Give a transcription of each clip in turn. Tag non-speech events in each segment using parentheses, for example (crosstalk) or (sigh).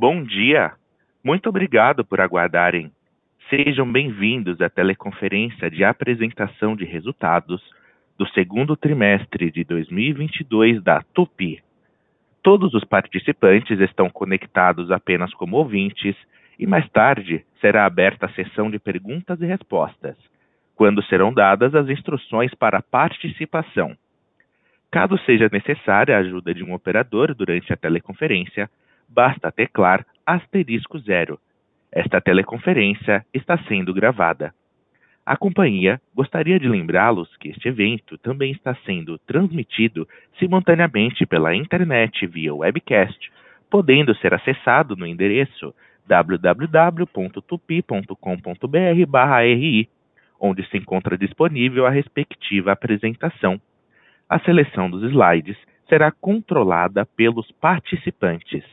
Bom dia! Muito obrigado por aguardarem. Sejam bem-vindos à teleconferência de apresentação de resultados do segundo trimestre de 2022 da Tupi. Todos os participantes estão conectados apenas como ouvintes e mais tarde será aberta a sessão de perguntas e respostas, quando serão dadas as instruções para participação. Caso seja necessária a ajuda de um operador durante a teleconferência, basta teclar asterisco zero. Esta teleconferência está sendo gravada. A companhia gostaria de lembrá-los que este evento também está sendo transmitido simultaneamente pela internet via webcast, podendo ser acessado no endereço www.tupi.com.br/ri, onde se encontra disponível a respectiva apresentação. A seleção dos slides será controlada pelos participantes.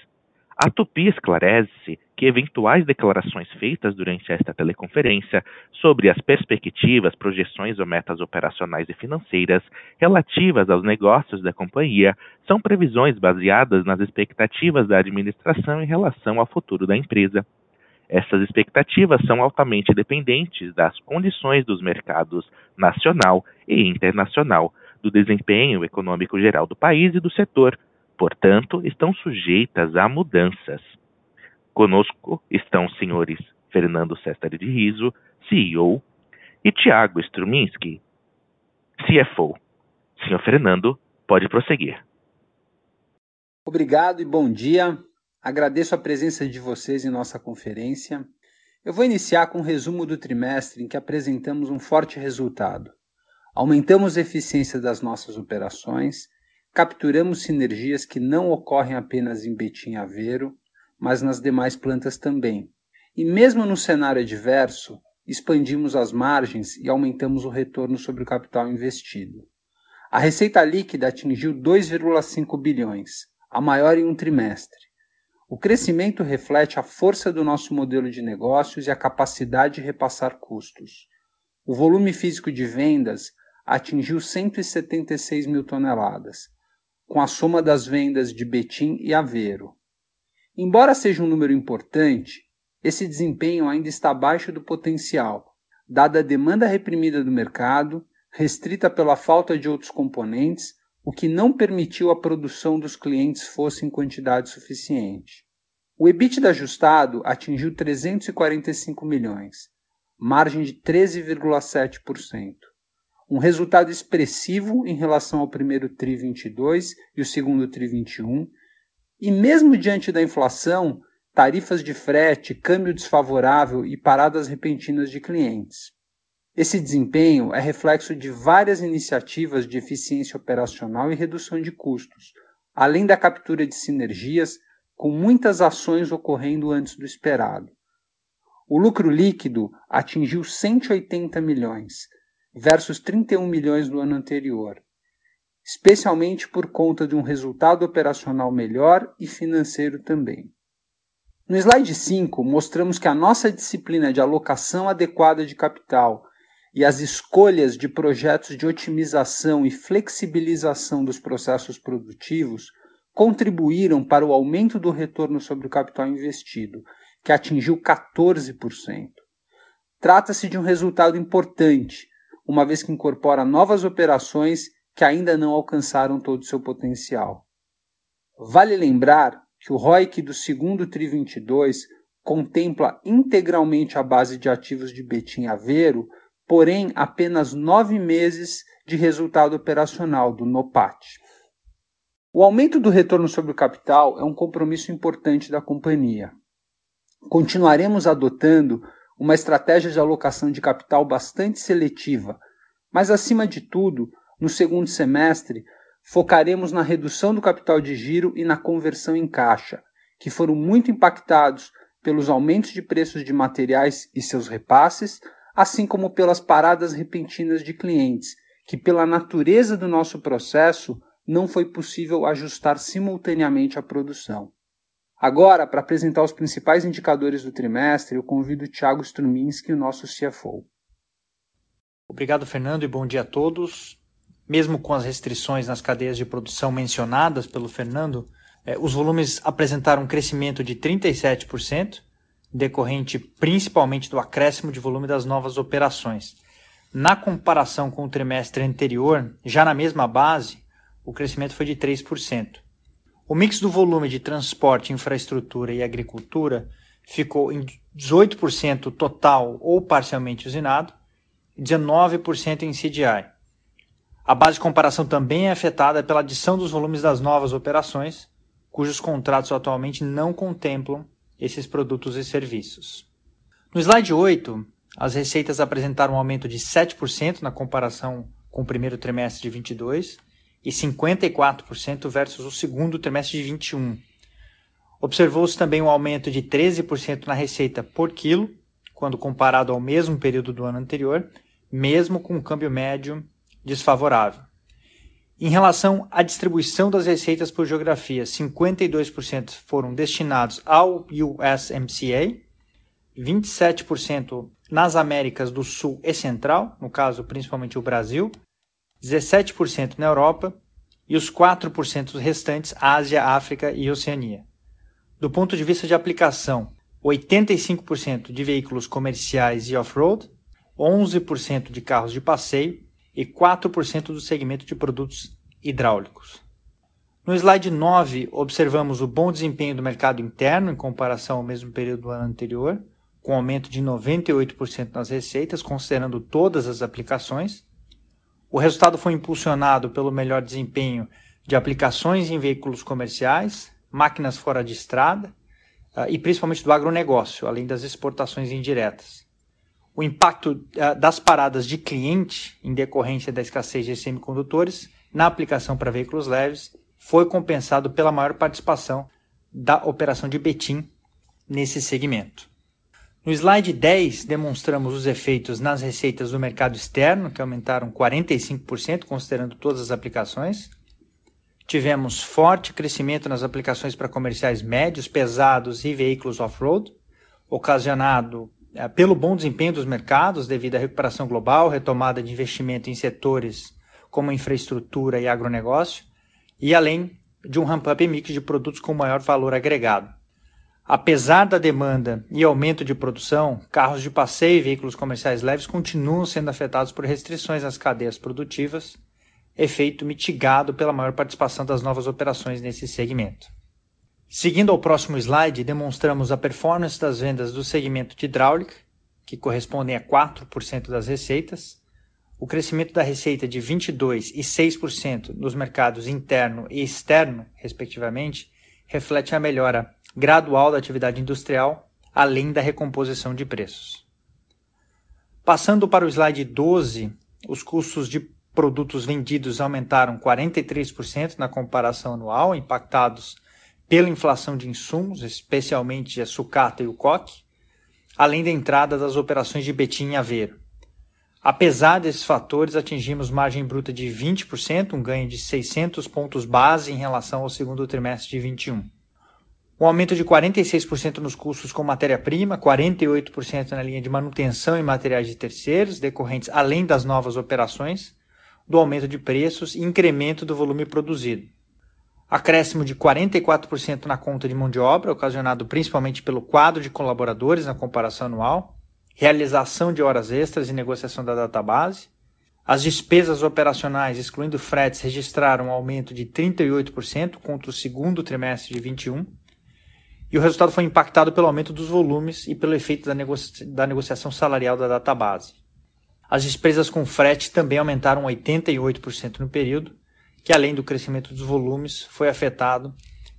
A Tupi esclarece que eventuais declarações feitas durante esta teleconferência sobre as perspectivas, projeções ou metas operacionais e financeiras relativas aos negócios da companhia são previsões baseadas nas expectativas da administração em relação ao futuro da empresa. Essas expectativas são altamente dependentes das condições dos mercados nacional e internacional, do desempenho econômico geral do país e do setor, portanto, estão sujeitas a mudanças. Conosco estão os senhores Fernando Sestari de Riso, CEO, e Tiago Struminski, CFO. Senhor Fernando, pode prosseguir. Obrigado e bom dia. Agradeço a presença de vocês em nossa conferência. Eu vou iniciar com um resumo do trimestre em que apresentamos um forte resultado. Aumentamos a eficiência das nossas operações, capturamos sinergias que não ocorrem apenas em Betim Aveiro, mas nas demais plantas também. E mesmo no cenário adverso, expandimos as margens e aumentamos o retorno sobre o capital investido. A receita líquida atingiu 2,5 bilhões, a maior em um trimestre. O crescimento reflete a força do nosso modelo de negócios e a capacidade de repassar custos. O volume físico de vendas atingiu 176 mil toneladas, com a soma das vendas de Betim e Aveiro. Embora seja um número importante, esse desempenho ainda está abaixo do potencial, dada a demanda reprimida do mercado, restrita pela falta de outros componentes, o que não permitiu a produção dos clientes fosse em quantidade suficiente. O EBITDA ajustado atingiu 345 milhões, margem de 13,7% um resultado expressivo em relação ao primeiro TRI 22 e o segundo TRI 21, e mesmo diante da inflação, tarifas de frete, câmbio desfavorável e paradas repentinas de clientes. Esse desempenho é reflexo de várias iniciativas de eficiência operacional e redução de custos, além da captura de sinergias, com muitas ações ocorrendo antes do esperado. O lucro líquido atingiu 180 milhões, versus 31 milhões no ano anterior, especialmente por conta de um resultado operacional melhor e financeiro também. No slide 5, mostramos que a nossa disciplina de alocação adequada de capital e as escolhas de projetos de otimização e flexibilização dos processos produtivos contribuíram para o aumento do retorno sobre o capital investido, que atingiu 14%. Trata-se de um resultado importante, uma vez que incorpora novas operações que ainda não alcançaram todo o seu potencial. Vale lembrar que o ROIC do segundo TRI 22 contempla integralmente a base de ativos de Betim Aveiro, porém apenas nove meses de resultado operacional do NOPAT. O aumento do retorno sobre o capital é um compromisso importante da companhia. Continuaremos adotando uma estratégia de alocação de capital bastante seletiva, mas acima de tudo, no segundo semestre, focaremos na redução do capital de giro e na conversão em caixa, que foram muito impactados pelos aumentos de preços de materiais e seus repasses, assim como pelas paradas repentinas de clientes, que, pela natureza do nosso processo, não foi possível ajustar simultaneamente a produção. Agora, para apresentar os principais indicadores do trimestre, eu convido o Thiago Struminski, o nosso CFO. Obrigado, Fernando, e bom dia a todos. Mesmo com as restrições nas cadeias de produção mencionadas pelo Fernando, É, os volumes apresentaram um crescimento de 37%, decorrente principalmente do acréscimo de volume das novas operações. Na comparação com o trimestre anterior, já na mesma base, o crescimento foi de 3%. O mix do volume de transporte, infraestrutura e agricultura ficou em 18% total ou parcialmente usinado e 19% em CDI. A base de comparação também é afetada pela adição dos volumes das novas operações, cujos contratos atualmente não contemplam esses produtos e serviços. No slide 8, as receitas apresentaram um aumento de 7% na comparação com o primeiro trimestre de 22 e 54% versus o segundo trimestre de 21. Observou-se também um aumento de 13% na receita por quilo, quando comparado ao mesmo período do ano anterior, mesmo com um câmbio médio desfavorável. Em relação à distribuição das receitas por geografia, 52% foram destinados ao USMCA, 27% nas Américas do Sul e Central, no caso principalmente o Brasil, 17% na Europa e os 4% restantes Ásia, África e Oceania. Do ponto de vista de aplicação, 85% de veículos comerciais e off-road, 11% de carros de passeio e 4% do segmento de produtos hidráulicos. No slide 9, observamos o bom desempenho do mercado interno em comparação ao mesmo período do ano anterior, com aumento de 98% nas receitas, considerando todas as aplicações. O resultado foi impulsionado pelo melhor desempenho de aplicações em veículos comerciais, máquinas fora de estrada uh, e principalmente do agronegócio, além das exportações indiretas. O impacto uh, das paradas de cliente em decorrência da escassez de semicondutores na aplicação para veículos leves foi compensado pela maior participação da operação de Betim nesse segmento. No slide 10, demonstramos os efeitos nas receitas do mercado externo, que aumentaram 45%, considerando todas as aplicações. Tivemos forte crescimento nas aplicações para comerciais médios, pesados e veículos off-road, ocasionado é, pelo bom desempenho dos mercados devido à recuperação global, retomada de investimento em setores como infraestrutura e agronegócio, e além de um ramp-up mix de produtos com maior valor agregado. Apesar da demanda e aumento de produção, carros de passeio e veículos comerciais leves continuam sendo afetados por restrições nas cadeias produtivas, efeito mitigado pela maior participação das novas operações nesse segmento. Seguindo ao próximo slide, demonstramos a performance das vendas do segmento de hidráulica, que correspondem a 4% das receitas, o crescimento da receita de 22% e 6% nos mercados interno e externo, respectivamente, reflete a melhora gradual da atividade industrial, além da recomposição de preços. Passando para o slide 12, os custos de produtos vendidos aumentaram 43% na comparação anual, impactados pela inflação de insumos, especialmente a sucata e o coque, além da entrada das operações de betim e aveiro. Apesar desses fatores, atingimos margem bruta de 20%, um ganho de 600 pontos base em relação ao segundo trimestre de 21 um aumento de 46% nos custos com matéria-prima, 48% na linha de manutenção e materiais de terceiros, decorrentes além das novas operações, do aumento de preços e incremento do volume produzido. Acréscimo de 44% na conta de mão de obra, ocasionado principalmente pelo quadro de colaboradores na comparação anual, realização de horas extras e negociação da database. As despesas operacionais, excluindo fretes, registraram um aumento de 38% contra o segundo trimestre de 21 e o resultado foi impactado pelo aumento dos volumes e pelo efeito da, negocia da negociação salarial da database. As despesas com frete também aumentaram 88% no período, que além do crescimento dos volumes, foi afetado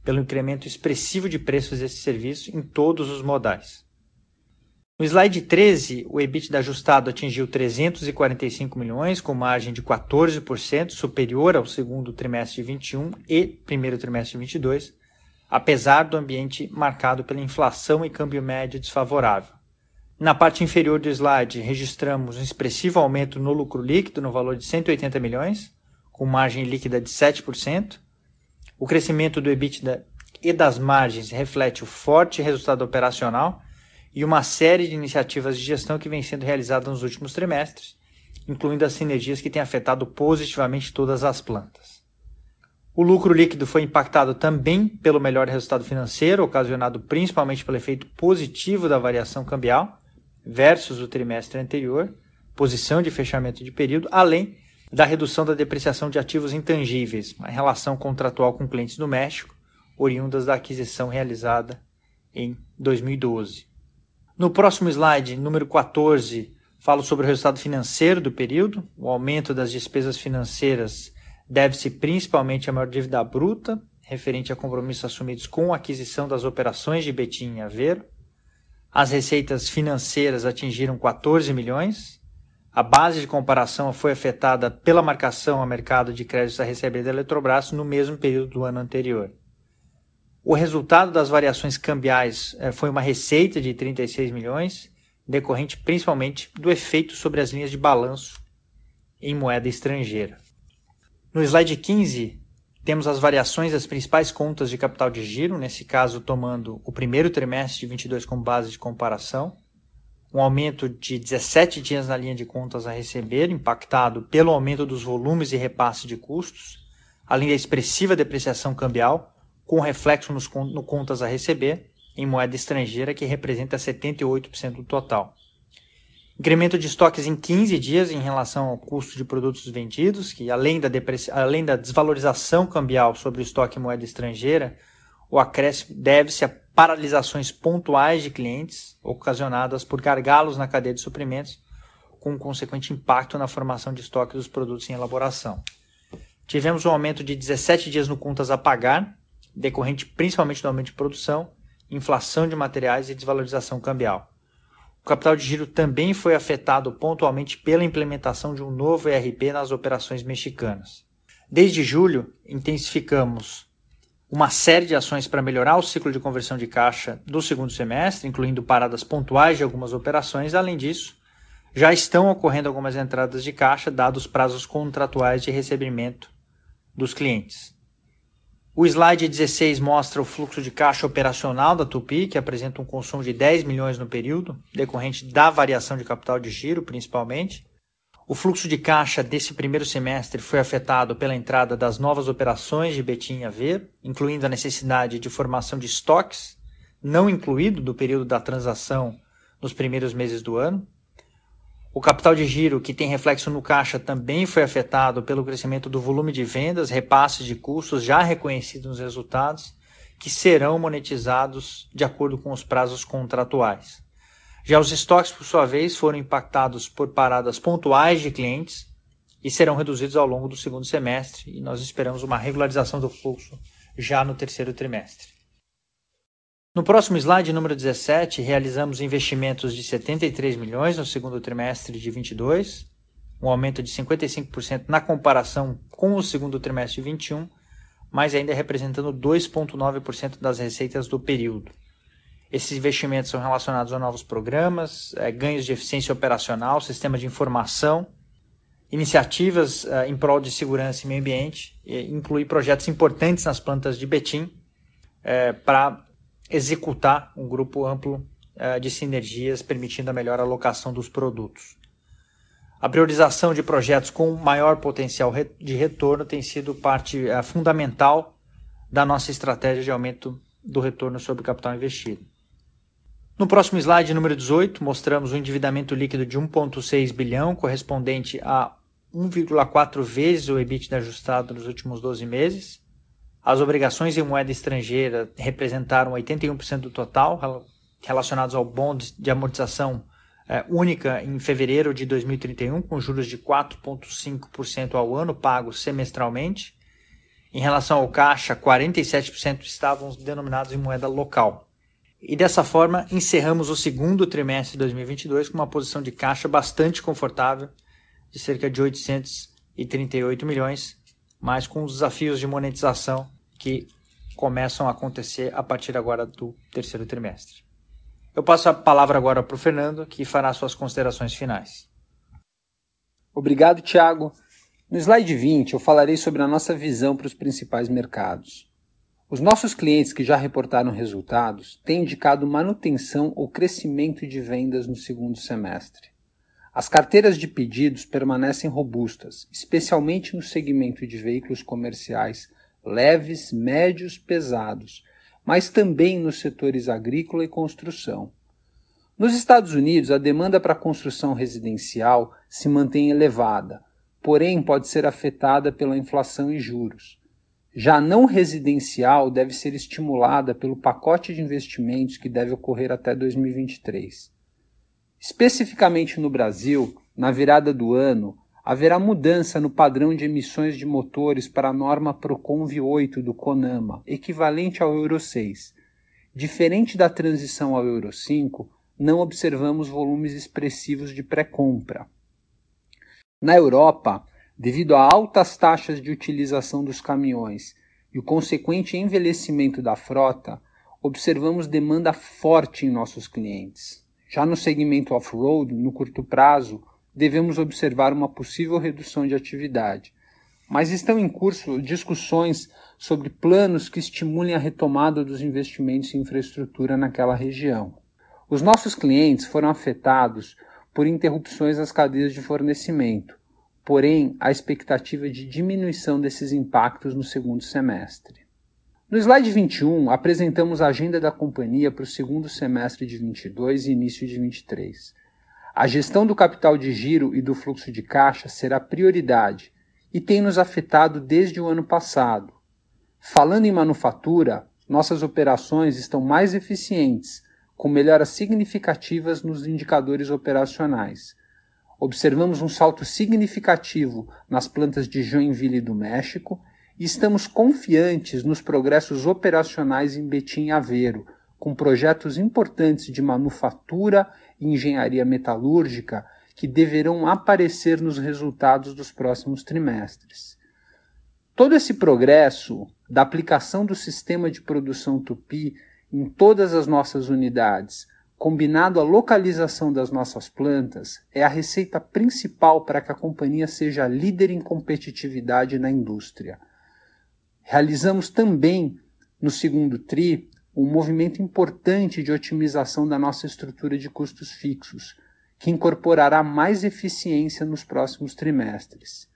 pelo incremento expressivo de preços desse serviço em todos os modais. No slide 13, o EBITDA ajustado atingiu 345 milhões, com margem de 14%, superior ao segundo trimestre de 21 e primeiro trimestre de 22, apesar do ambiente marcado pela inflação e câmbio médio desfavorável. Na parte inferior do slide, registramos um expressivo aumento no lucro líquido no valor de 180 milhões, com margem líquida de 7%. O crescimento do EBITDA e das margens reflete o forte resultado operacional e uma série de iniciativas de gestão que vem sendo realizadas nos últimos trimestres, incluindo as sinergias que têm afetado positivamente todas as plantas. O lucro líquido foi impactado também pelo melhor resultado financeiro, ocasionado principalmente pelo efeito positivo da variação cambial versus o trimestre anterior, posição de fechamento de período, além da redução da depreciação de ativos intangíveis, uma relação contratual com clientes do México, oriundas da aquisição realizada em 2012. No próximo slide, número 14, falo sobre o resultado financeiro do período. O aumento das despesas financeiras deve-se principalmente à maior dívida bruta, referente a compromissos assumidos com a aquisição das operações de Betim e Aveiro. As receitas financeiras atingiram 14 milhões. A base de comparação foi afetada pela marcação a mercado de créditos a receber da Eletrobras no mesmo período do ano anterior. O resultado das variações cambiais eh, foi uma receita de 36 milhões, decorrente principalmente do efeito sobre as linhas de balanço em moeda estrangeira. No slide 15, temos as variações das principais contas de capital de giro, nesse caso tomando o primeiro trimestre de 22 como base de comparação, um aumento de 17 dias na linha de contas a receber, impactado pelo aumento dos volumes e repasse de custos, além da expressiva depreciação cambial, com reflexo nos, no contas a receber em moeda estrangeira, que representa 78% do total. Incremento de estoques em 15 dias em relação ao custo de produtos vendidos, que além da, além da desvalorização cambial sobre o estoque em moeda estrangeira, o acréscimo deve-se a paralisações pontuais de clientes ocasionadas por gargalos na cadeia de suprimentos, com um consequente impacto na formação de estoque dos produtos em elaboração. Tivemos um aumento de 17 dias no contas a pagar, decorrente principalmente do aumento de produção, inflação de materiais e desvalorização cambial. O capital de giro também foi afetado pontualmente pela implementação de um novo ERP nas operações mexicanas. Desde julho, intensificamos uma série de ações para melhorar o ciclo de conversão de caixa do segundo semestre, incluindo paradas pontuais de algumas operações. Além disso, já estão ocorrendo algumas entradas de caixa, dados prazos contratuais de recebimento dos clientes. O slide 16 mostra o fluxo de caixa operacional da Tupi, que apresenta um consumo de 10 milhões no período, decorrente da variação de capital de giro, principalmente. O fluxo de caixa desse primeiro semestre foi afetado pela entrada das novas operações de Betim Aver, incluindo a necessidade de formação de estoques, não incluído do período da transação nos primeiros meses do ano, o capital de giro, que tem reflexo no caixa, também foi afetado pelo crescimento do volume de vendas, repasses de custos já reconhecidos nos resultados, que serão monetizados de acordo com os prazos contratuais. Já os estoques, por sua vez, foram impactados por paradas pontuais de clientes e serão reduzidos ao longo do segundo semestre, e nós esperamos uma regularização do fluxo já no terceiro trimestre. No próximo slide, número 17, realizamos investimentos de 73 milhões no segundo trimestre de 22, um aumento de 55% na comparação com o segundo trimestre de 21, mas ainda representando 2,9% das receitas do período. Esses investimentos são relacionados a novos programas, é, ganhos de eficiência operacional, sistema de informação, iniciativas é, em prol de segurança e meio ambiente, e inclui projetos importantes nas plantas de Betim é, para executar um grupo amplo uh, de sinergias, permitindo a melhor alocação dos produtos. A priorização de projetos com maior potencial de retorno tem sido parte uh, fundamental da nossa estratégia de aumento do retorno sobre capital investido. No próximo slide, número 18, mostramos o endividamento líquido de 1,6 bilhão, correspondente a 1,4 vezes o EBITDA ajustado nos últimos 12 meses. As obrigações em moeda estrangeira representaram 81% do total, relacionados ao bond de amortização é, única em fevereiro de 2031, com juros de 4,5% ao ano, pagos semestralmente. Em relação ao caixa, 47% estavam denominados em moeda local. E dessa forma, encerramos o segundo trimestre de 2022 com uma posição de caixa bastante confortável, de cerca de 838 milhões, mas com os desafios de monetização que começam a acontecer a partir agora do terceiro trimestre. Eu passo a palavra agora para o Fernando, que fará suas considerações finais. Obrigado, Tiago. No slide 20, eu falarei sobre a nossa visão para os principais mercados. Os nossos clientes que já reportaram resultados têm indicado manutenção ou crescimento de vendas no segundo semestre. As carteiras de pedidos permanecem robustas, especialmente no segmento de veículos comerciais leves, médios, pesados, mas também nos setores agrícola e construção. Nos Estados Unidos, a demanda para construção residencial se mantém elevada, porém pode ser afetada pela inflação e juros. Já a não residencial deve ser estimulada pelo pacote de investimentos que deve ocorrer até 2023. Especificamente no Brasil, na virada do ano, haverá mudança no padrão de emissões de motores para a norma Proconv 8 do CONAMA, equivalente ao Euro 6. Diferente da transição ao Euro 5, não observamos volumes expressivos de pré-compra. Na Europa, devido a altas taxas de utilização dos caminhões e o consequente envelhecimento da frota, observamos demanda forte em nossos clientes. Já no segmento off-road, no curto prazo, devemos observar uma possível redução de atividade. Mas estão em curso discussões sobre planos que estimulem a retomada dos investimentos em infraestrutura naquela região. Os nossos clientes foram afetados por interrupções nas cadeias de fornecimento, porém há expectativa de diminuição desses impactos no segundo semestre. No slide 21, apresentamos a agenda da companhia para o segundo semestre de 22 e início de 23. A gestão do capital de giro e do fluxo de caixa será prioridade e tem nos afetado desde o ano passado. Falando em manufatura, nossas operações estão mais eficientes, com melhoras significativas nos indicadores operacionais. Observamos um salto significativo nas plantas de Joinville do México e estamos confiantes nos progressos operacionais em Betim e Aveiro, com projetos importantes de manufatura e engenharia metalúrgica que deverão aparecer nos resultados dos próximos trimestres. Todo esse progresso da aplicação do sistema de produção Tupi em todas as nossas unidades, combinado à localização das nossas plantas, é a receita principal para que a companhia seja líder em competitividade na indústria. Realizamos também, no segundo TRI, um movimento importante de otimização da nossa estrutura de custos fixos, que incorporará mais eficiência nos próximos trimestres.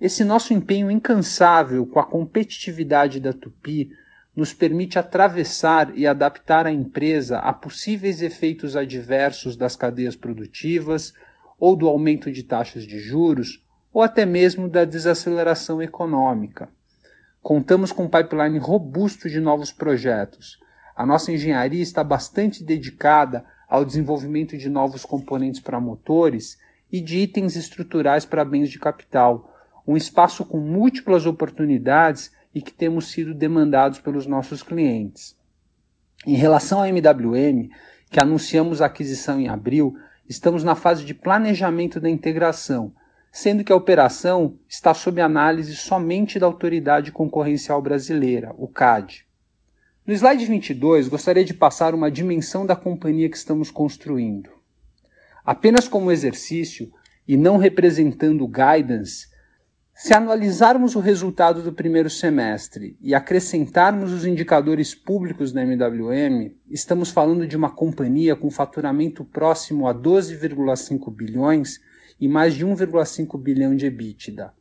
Esse nosso empenho incansável com a competitividade da Tupi nos permite atravessar e adaptar a empresa a possíveis efeitos adversos das cadeias produtivas, ou do aumento de taxas de juros, ou até mesmo da desaceleração econômica. Contamos com um pipeline robusto de novos projetos. A nossa engenharia está bastante dedicada ao desenvolvimento de novos componentes para motores e de itens estruturais para bens de capital, um espaço com múltiplas oportunidades e que temos sido demandados pelos nossos clientes. Em relação à MWM, que anunciamos a aquisição em abril, estamos na fase de planejamento da integração sendo que a operação está sob análise somente da Autoridade Concorrencial Brasileira, o CAD. No slide 22, gostaria de passar uma dimensão da companhia que estamos construindo. Apenas como exercício e não representando guidance, se analisarmos o resultado do primeiro semestre e acrescentarmos os indicadores públicos da MWM, estamos falando de uma companhia com faturamento próximo a 12,5 bilhões e mais de 1,5 bilhão de EBITDA.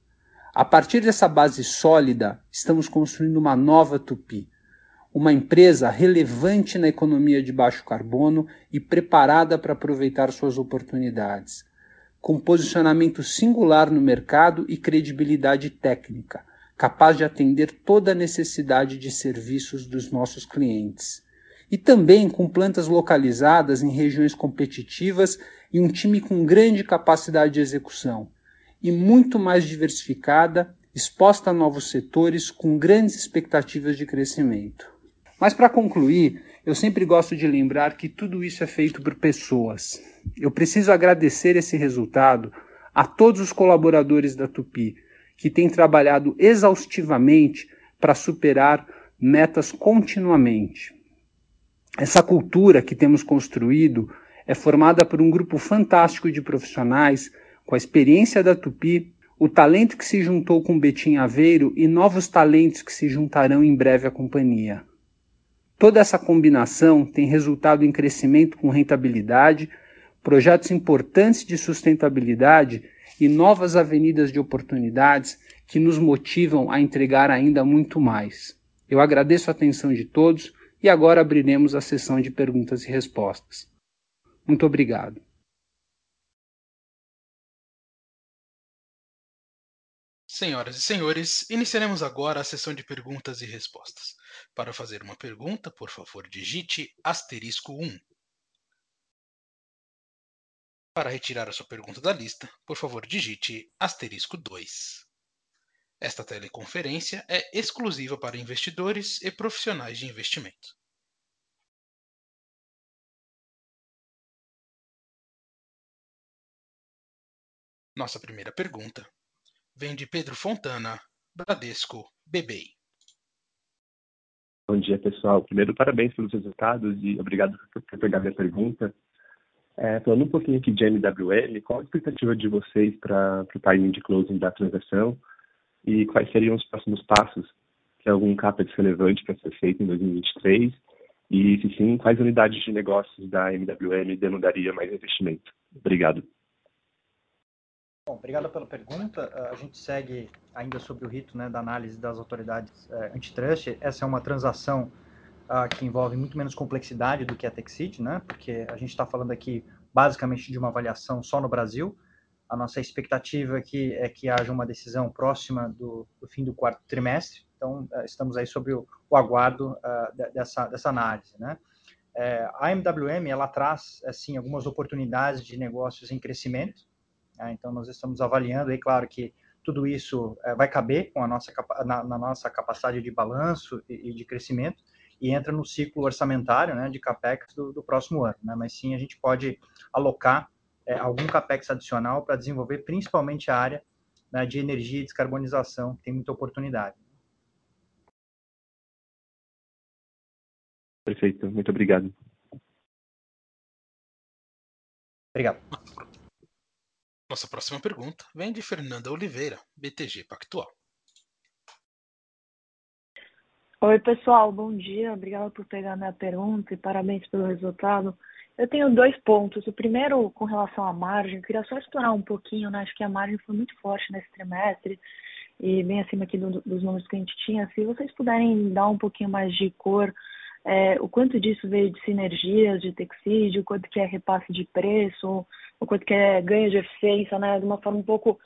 A partir dessa base sólida, estamos construindo uma nova Tupi, uma empresa relevante na economia de baixo carbono e preparada para aproveitar suas oportunidades, com posicionamento singular no mercado e credibilidade técnica, capaz de atender toda a necessidade de serviços dos nossos clientes. E também com plantas localizadas em regiões competitivas e um time com grande capacidade de execução e muito mais diversificada, exposta a novos setores com grandes expectativas de crescimento. Mas para concluir, eu sempre gosto de lembrar que tudo isso é feito por pessoas. Eu preciso agradecer esse resultado a todos os colaboradores da Tupi, que têm trabalhado exaustivamente para superar metas continuamente. Essa cultura que temos construído é formada por um grupo fantástico de profissionais com a experiência da Tupi, o talento que se juntou com Betim Aveiro e novos talentos que se juntarão em breve à companhia. Toda essa combinação tem resultado em crescimento com rentabilidade, projetos importantes de sustentabilidade e novas avenidas de oportunidades que nos motivam a entregar ainda muito mais. Eu agradeço a atenção de todos e agora abriremos a sessão de perguntas e respostas. Muito obrigado. Senhoras e senhores, iniciaremos agora a sessão de perguntas e respostas. Para fazer uma pergunta, por favor, digite asterisco 1. Para retirar a sua pergunta da lista, por favor, digite asterisco 2. Esta teleconferência é exclusiva para investidores e profissionais de investimento. Nossa primeira pergunta vem de Pedro Fontana, Bradesco BBI. Bom dia, pessoal. Primeiro, parabéns pelos resultados e obrigado por pegar minha pergunta. É, falando um pouquinho aqui de MWM, qual a expectativa de vocês para o timing de closing da transação e quais seriam os próximos passos? Tem algum CAPEX relevante para ser feito em 2023? E, se sim, quais unidades de negócios da MWM demandaria mais investimento? Obrigado. Bom, obrigado pela pergunta. A gente segue ainda sobre o rito né, da análise das autoridades é, antitrust. Essa é uma transação uh, que envolve muito menos complexidade do que a Texit, né? Porque a gente está falando aqui basicamente de uma avaliação só no Brasil. A nossa expectativa aqui é que haja uma decisão próxima do, do fim do quarto trimestre. Então, uh, estamos aí sobre o, o aguardo uh, dessa, dessa análise, né? É, a MWM, ela traz, assim, algumas oportunidades de negócios em crescimento. Né? Então, nós estamos avaliando, aí, claro que tudo isso é, vai caber com a nossa, na, na, nossa capacidade de balanço e, e de crescimento, e entra no ciclo orçamentário né, de capex do, do próximo ano. Né? Mas sim, a gente pode alocar é, algum capex adicional para desenvolver principalmente a área né, de energia e descarbonização, que tem muita oportunidade. Perfeito, muito obrigado. Obrigado. Nossa próxima pergunta vem de Fernanda Oliveira, BTG Pactual. Oi, pessoal, bom dia. Obrigada por pegar minha pergunta e parabéns pelo resultado. Eu tenho dois pontos. O primeiro, com relação à margem, eu queria só explorar um pouquinho, né? Acho que a margem foi muito forte nesse trimestre e bem acima aqui do, dos números que a gente tinha. Se vocês puderem dar um pouquinho mais de cor, é, o quanto disso veio de sinergias, de texídio, o quanto que é repasse de preço, o quanto que é ganho de eficiência, né? De uma forma um pouco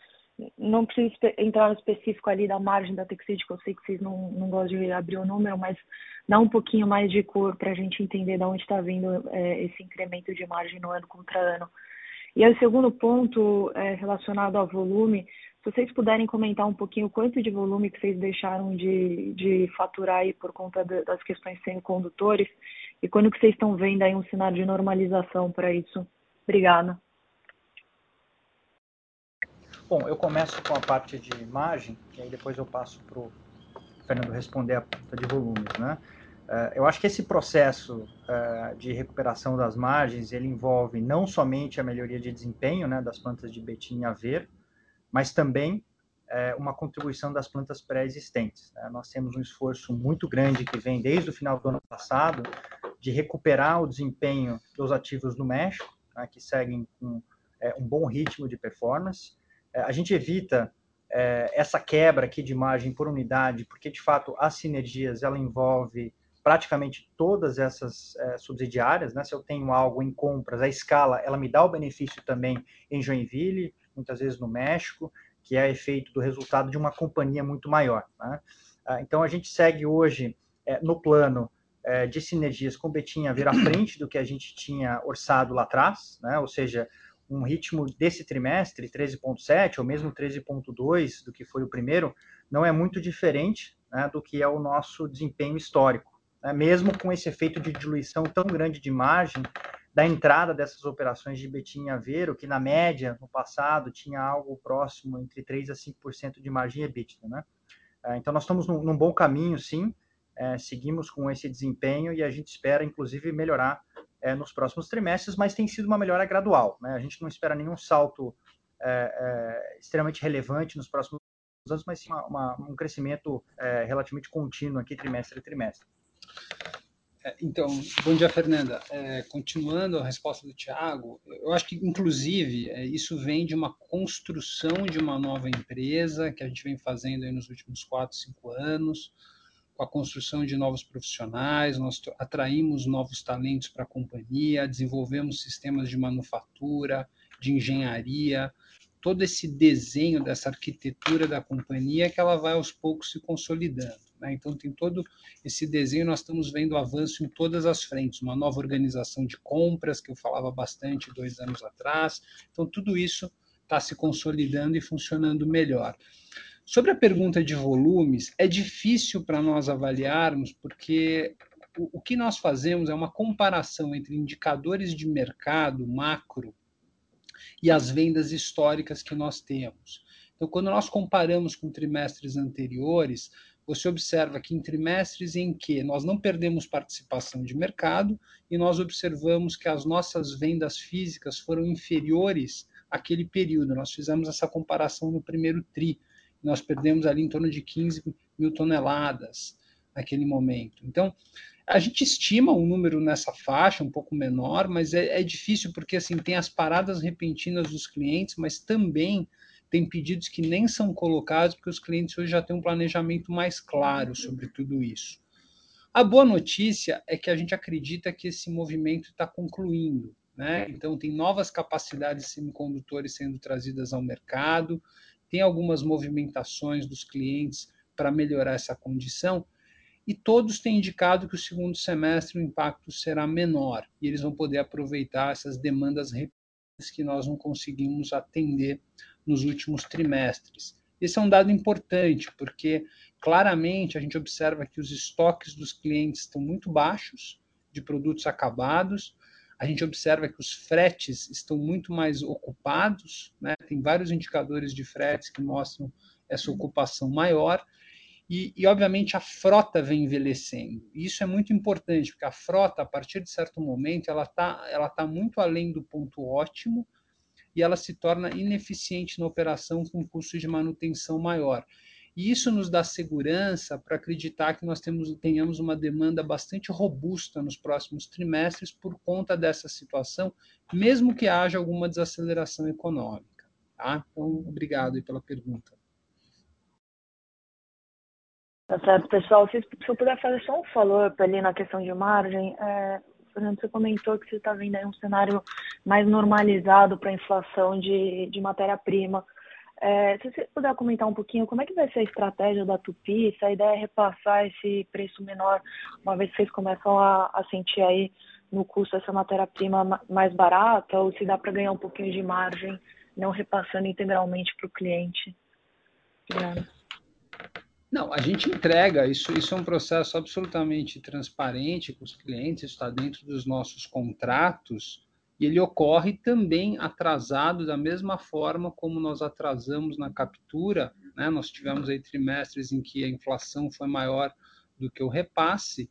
não preciso entrar no específico ali da margem da Texid, que eu sei que vocês não, não gostam de abrir o número, mas dá um pouquinho mais de cor para a gente entender de onde está vindo é, esse incremento de margem no ano contra ano. E aí, o segundo ponto é relacionado ao volume, se vocês puderem comentar um pouquinho quanto de volume que vocês deixaram de, de faturar aí por conta de, das questões semicondutores e quando que vocês estão vendo aí um cenário de normalização para isso. Obrigada. Bom, eu começo com a parte de imagem, e aí depois eu passo para o Fernando responder a parte de volumes, né? Uh, eu acho que esse processo uh, de recuperação das margens, ele envolve não somente a melhoria de desempenho né, das plantas de betim e aveiro, mas também uh, uma contribuição das plantas pré-existentes. Né? Nós temos um esforço muito grande que vem desde o final do ano passado de recuperar o desempenho dos ativos no México, né, que seguem com um bom ritmo de performance, a gente evita é, essa quebra aqui de margem por unidade, porque de fato as sinergias ela envolve praticamente todas essas é, subsidiárias, né? Se eu tenho algo em compras, a escala ela me dá o benefício também em Joinville, muitas vezes no México, que é efeito do resultado de uma companhia muito maior. Né? Ah, então a gente segue hoje é, no plano é, de sinergias com Betinha vir à frente do que a gente tinha orçado lá atrás, né? Ou seja, um ritmo desse trimestre, 13,7 ou mesmo 13,2 do que foi o primeiro, não é muito diferente né, do que é o nosso desempenho histórico. Né? Mesmo com esse efeito de diluição tão grande de margem da entrada dessas operações de Betim e Aveiro, que na média, no passado, tinha algo próximo entre 3% a 5% de margem EBITDA. Né? É, então, nós estamos num, bom caminho, sim, é, seguimos com esse desempenho e a gente espera, inclusive, melhorar é, nos próximos trimestres, mas tem sido uma melhora gradual. Né? A gente não espera nenhum salto é, extremamente relevante nos próximos anos, mas sim uma, uma, um crescimento relativamente contínuo aqui, trimestre a trimestre. É, então, bom dia, Fernanda. É, continuando a resposta do Tiago, eu acho que, inclusive, é, isso vem de uma construção de uma nova empresa que a gente vem fazendo nos últimos quatro, cinco anos, com a construção de novos profissionais, nós atraímos novos talentos para a companhia, desenvolvemos sistemas de manufatura, de engenharia, todo esse desenho dessa arquitetura da companhia que ela vai aos poucos se consolidando. Né? Então, tem todo esse desenho, nós estamos vendo avanço em todas as frentes, uma nova organização de compras, que eu falava bastante dois anos atrás. Então, tudo isso está se consolidando e funcionando melhor. Sobre a pergunta de volumes, é difícil para nós avaliarmos, porque o, o que nós fazemos é uma comparação entre indicadores de mercado macro e as vendas históricas que nós temos. Então, quando nós comparamos com trimestres anteriores, você observa que em trimestres em que nós não perdemos participação de mercado e nós observamos que as nossas vendas físicas foram inferiores àquele período. Nós fizemos essa comparação no primeiro TRI. Nós perdemos ali em torno de 15 mil toneladas naquele momento. Então, a gente estima um número nessa faixa, um pouco menor, mas é, é difícil porque assim tem as paradas repentinas dos clientes, mas também tem pedidos que nem são colocados, porque os clientes hoje já têm um planejamento mais claro sobre tudo isso. A boa notícia é que a gente acredita que esse movimento está concluindo. Né? Então, tem novas capacidades de semicondutores sendo trazidas ao mercado, tem algumas movimentações dos clientes para melhorar essa condição, e todos têm indicado que o segundo semestre o impacto será menor, e eles vão poder aproveitar essas demandas que nós não conseguimos atender nos últimos trimestres. Esse é um dado importante, porque claramente a gente observa que os estoques dos clientes estão muito baixos de produtos acabados, a gente observa que os fretes estão muito mais ocupados, né? tem vários indicadores de fretes que mostram essa ocupação maior, e, e, obviamente a frota vem envelhecendo. Isso é muito importante, porque a frota, a partir de certo momento, ela está ela tá muito além do ponto ótimo, e ela se torna ineficiente na operação com custo de manutenção maior. E isso nos dá segurança para acreditar que nós temos, tenhamos uma demanda bastante robusta nos próximos trimestres por conta dessa situação, mesmo que haja alguma desaceleração econômica. Tá? Então, obrigado pela pergunta. Tá certo, pessoal. Se, se eu puder fazer só um follow-up ali na questão de margem, é, Fernando, você comentou que você está vendo aí um cenário mais normalizado para a inflação de, de matéria-prima. É, se você puder comentar um pouquinho, como é que vai ser a estratégia da Tupi? Se a ideia é repassar esse preço menor, uma vez que vocês começam a, a sentir aí no custo essa matéria-prima mais barata, ou se dá para ganhar um pouquinho de margem, não repassando integralmente para o cliente? Não, a gente entrega, isso, isso é um processo absolutamente transparente com os clientes, está dentro dos nossos contratos, e ele ocorre também atrasado da mesma forma como nós atrasamos na captura, né? nós tivemos aí trimestres em que a inflação foi maior do que o repasse,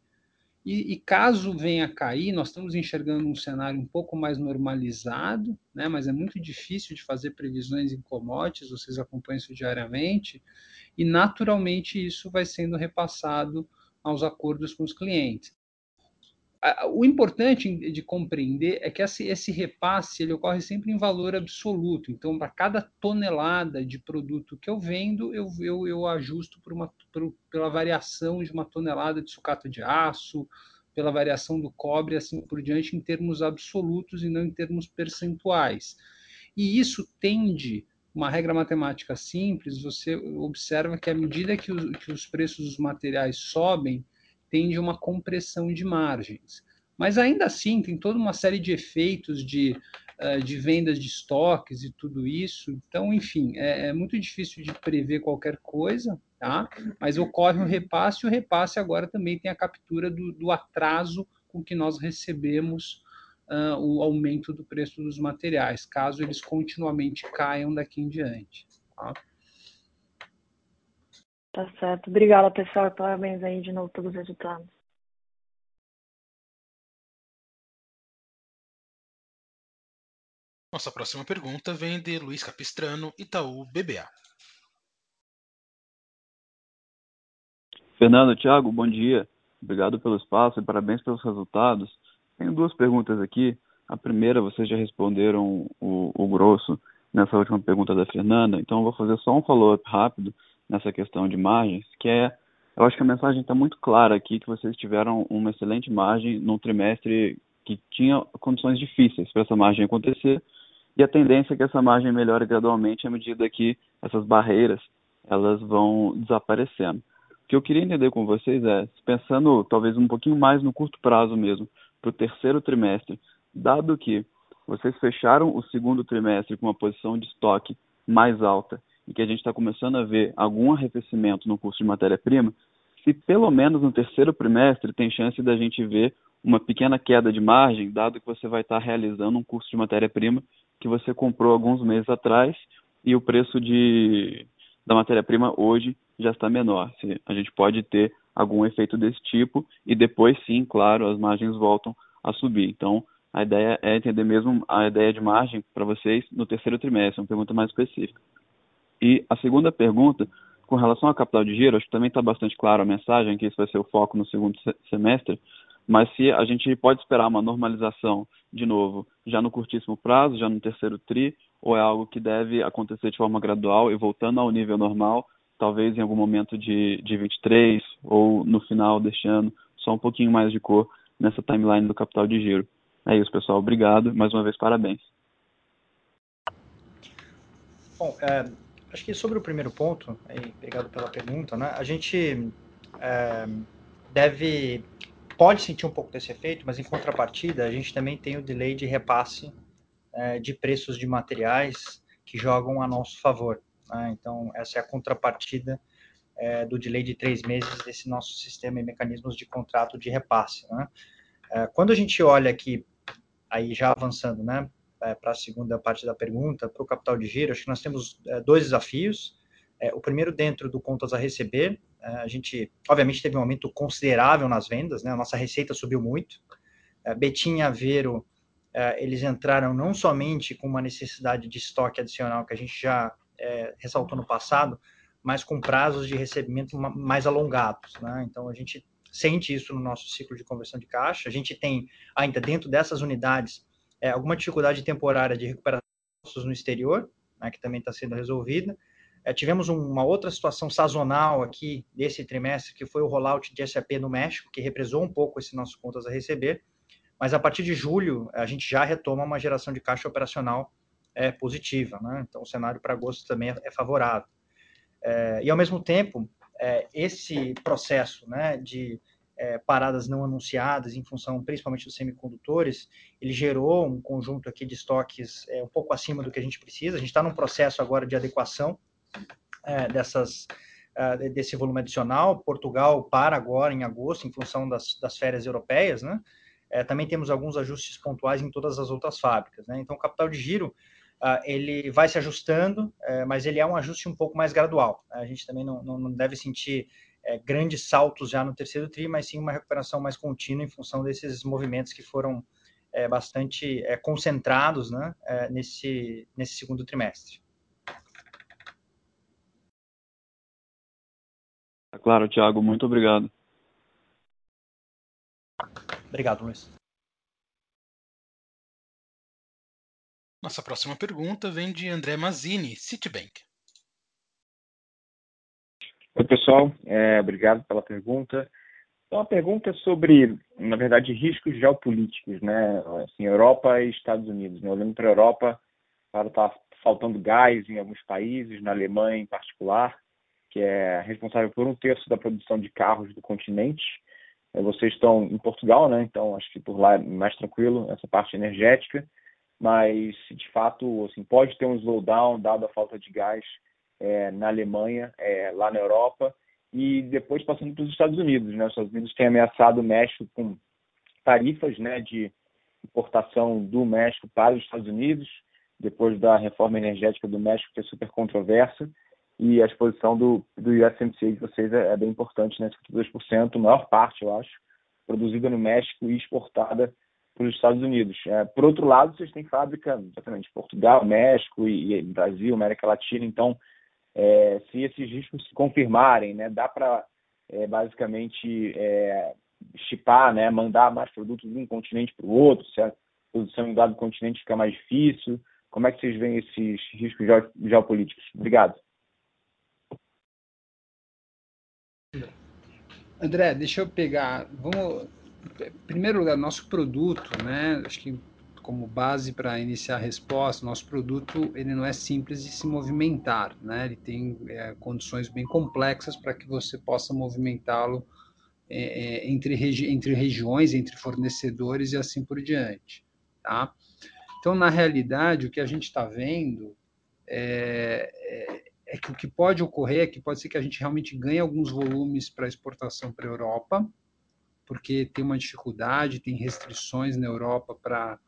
e, e, caso venha a cair, nós estamos enxergando um cenário um pouco mais normalizado, né? mas é muito difícil de fazer previsões em commodities, vocês acompanham isso diariamente, e naturalmente isso vai sendo repassado aos acordos com os clientes. O importante de compreender é que esse repasse ele ocorre sempre em valor absoluto. Então, para cada tonelada de produto que eu vendo, eu, eu, eu ajusto por uma, por, pela variação de uma tonelada de sucata de aço, pela variação do cobre, assim por diante, em termos absolutos e não em termos percentuais. E isso tende uma regra matemática simples, você observa que à medida que, os, que os preços dos materiais sobem, tende uma compressão de margens. Mas ainda assim, tem toda uma série de efeitos de, uh, de vendas de estoques e tudo isso. Então, enfim, é, é, muito difícil de prever qualquer coisa, tá? mas ocorre um repasse, e o repasse agora também tem a captura do, do atraso com que nós recebemos uh, o aumento do preço dos materiais, caso eles continuamente caiam daqui em diante. Tá? Tá certo. Obrigada, pessoal. Parabéns aí de novo pelos resultados. Nossa próxima pergunta vem de Luiz Capistrano, Itaú BBA. Fernando, Thiago, bom dia. Obrigado pelo espaço e parabéns pelos resultados. Tenho duas perguntas aqui. A primeira, vocês já responderam o, o grosso nessa última pergunta da Fernanda, então eu vou fazer só um follow-up rápido nessa questão de margens, que é, eu acho que a mensagem está muito clara aqui, que vocês tiveram uma excelente margem num trimestre que tinha condições difíceis para essa margem acontecer, e a tendência é que essa margem melhore gradualmente à medida que essas barreiras elas vão desaparecendo. O que eu queria entender com vocês é, pensando talvez um pouquinho mais no curto prazo mesmo, para o terceiro trimestre, dado que vocês fecharam o segundo trimestre com uma posição de estoque mais alta e que a gente está começando a ver algum arrefecimento no custo de matéria-prima, se pelo menos no terceiro trimestre tem chance da gente ver uma pequena queda de margem, dado que você vai estar tá realizando um custo de matéria-prima que você comprou alguns meses atrás e o preço de, da matéria-prima hoje já está menor. Se a gente pode ter algum efeito desse tipo e depois sim, claro, as margens voltam a subir. Então, a ideia é entender mesmo a ideia de margem para vocês no terceiro trimestre, uma pergunta mais específica. E a segunda pergunta, com relação ao capital de giro, acho que também está bastante claro a mensagem, que isso vai ser o foco no segundo semestre, mas se a gente pode esperar uma normalização, de novo, já no curtíssimo prazo, já no terceiro TRI, ou é algo que deve acontecer de forma gradual e voltando ao nível normal, talvez em algum momento de, de 23 ou no final deste ano, só um pouquinho mais de cor nessa timeline do capital de giro. É isso, pessoal. Obrigado. Mais uma vez, parabéns. Bom, é, acho que sobre o primeiro ponto, aí, obrigado pela pergunta, né? A gente é, deve, pode sentir um pouco desse efeito, mas em contrapartida, a gente também tem o delay de repasse é, de preços de materiais que jogam a nosso favor. Né? Então, essa é a contrapartida é, do delay de três meses desse nosso sistema e mecanismos de contrato de repasse. Né? É, quando a gente olha aqui, aí já avançando né, é, para a segunda parte da pergunta, para o capital de giro, acho que nós temos é, dois desafios. É, o primeiro, dentro do contas a receber, a gente, obviamente, teve um aumento considerável nas vendas, né? a nossa receita subiu muito. Betinha Aveiro, eles entraram não somente com uma necessidade de estoque adicional que a gente já ressaltou no passado, mas com prazos de recebimento mais alongados. Né? Então, a gente sente isso no nosso ciclo de conversão de caixa. A gente tem ainda dentro dessas unidades é, alguma dificuldade temporária de recuperação no exterior, né, que também está sendo resolvida. É, tivemos uma outra situação sazonal aqui desse trimestre, que foi o rollout de SAP no México, que represou um pouco esse nosso contas a receber. Mas a partir de julho, a gente já retoma uma geração de caixa operacional é positiva, né? Então o cenário para agosto também é, favorável. É, e ao mesmo tempo, é, esse processo, né, de é, paradas não anunciadas em função principalmente dos semicondutores, ele gerou um conjunto aqui de estoques é, um pouco acima do que a gente precisa. A gente está num processo agora de adequação é, dessas é, desse volume adicional. Portugal para agora em agosto em função das, das férias europeias, né? É, também temos alguns ajustes pontuais em todas as outras fábricas. Né? Então, o capital de giro uh, ele vai se ajustando, uh, mas ele é um ajuste um pouco mais gradual. A gente também não, não, não deve sentir uh, grandes saltos já no terceiro tri, mas sim uma recuperação mais contínua em função desses movimentos que foram é, bastante concentrados né, nesse, nesse segundo trimestre. Claro, Thiago, muito obrigado. Obrigado, Luiz. Nossa próxima pergunta vem de André Mazzini, Citibank. Oi, pessoal. É, obrigado pela pergunta. Então, a pergunta é sobre, na verdade, riscos geopolíticos, né? Assim, Europa e Estados Unidos. Né? Olhando para a Europa, claro, está faltando gás em alguns países, na Alemanha em particular, que é responsável por um terço da produção de carros do continente. É, vocês estão em Portugal, né? Então, acho que por lá é mais tranquilo essa parte energética mas de fato assim, pode ter um slowdown dado a falta de gás é, na Alemanha, é, lá na Europa, e depois passando para os Estados Unidos. Né? Os Estados Unidos têm ameaçado o México com tarifas né, de importação do México para os Estados Unidos, depois da reforma energética do México, que é super controversa, e a exposição do, do USMCA de vocês é, é bem importante, né? 52%, a maior parte, eu acho, produzida no México e exportada para os Estados Unidos. É, por outro lado, vocês têm fábrica exatamente Portugal, México e, e Brasil, América Latina. Então, é, se esses riscos se confirmarem, né, dá para é, basicamente é, chipar, né, mandar mais produtos de um continente para o outro, se a produção em um dado continente fica mais difícil? Como é que vocês veem esses riscos geopolíticos? Obrigado. André, deixa eu pegar. Vamos. Primeiro lugar, nosso produto, né? Acho que como base para iniciar a resposta, nosso produto ele não é simples de se movimentar, né? Ele tem é, condições bem complexas para que você possa movimentá-lo é, é, entre, regi entre regiões, entre fornecedores e assim por diante, tá? Então, na realidade, o que a gente está vendo é, é, é, que o que pode ocorrer é que pode ser que a gente realmente ganhe alguns volumes para exportação para a Europa, porque tem uma dificuldade, tem restrições na Europa para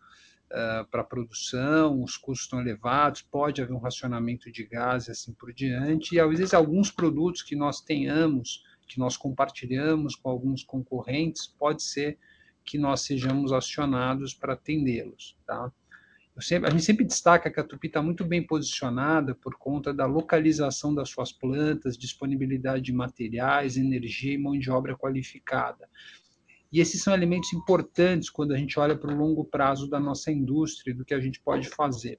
uh, para produção, os custos estão elevados, pode haver um racionamento de gás e assim por diante, e às vezes alguns produtos que nós tenhamos, que nós compartilhamos com alguns concorrentes, pode ser que nós sejamos acionados para atendê-los, tá? Sempre, a gente sempre destaca que a Tupi está muito bem posicionada por conta da localização das suas plantas, disponibilidade de materiais, energia e mão de obra qualificada. E esses são elementos importantes quando a gente olha para o longo prazo da nossa indústria, do que a gente pode fazer.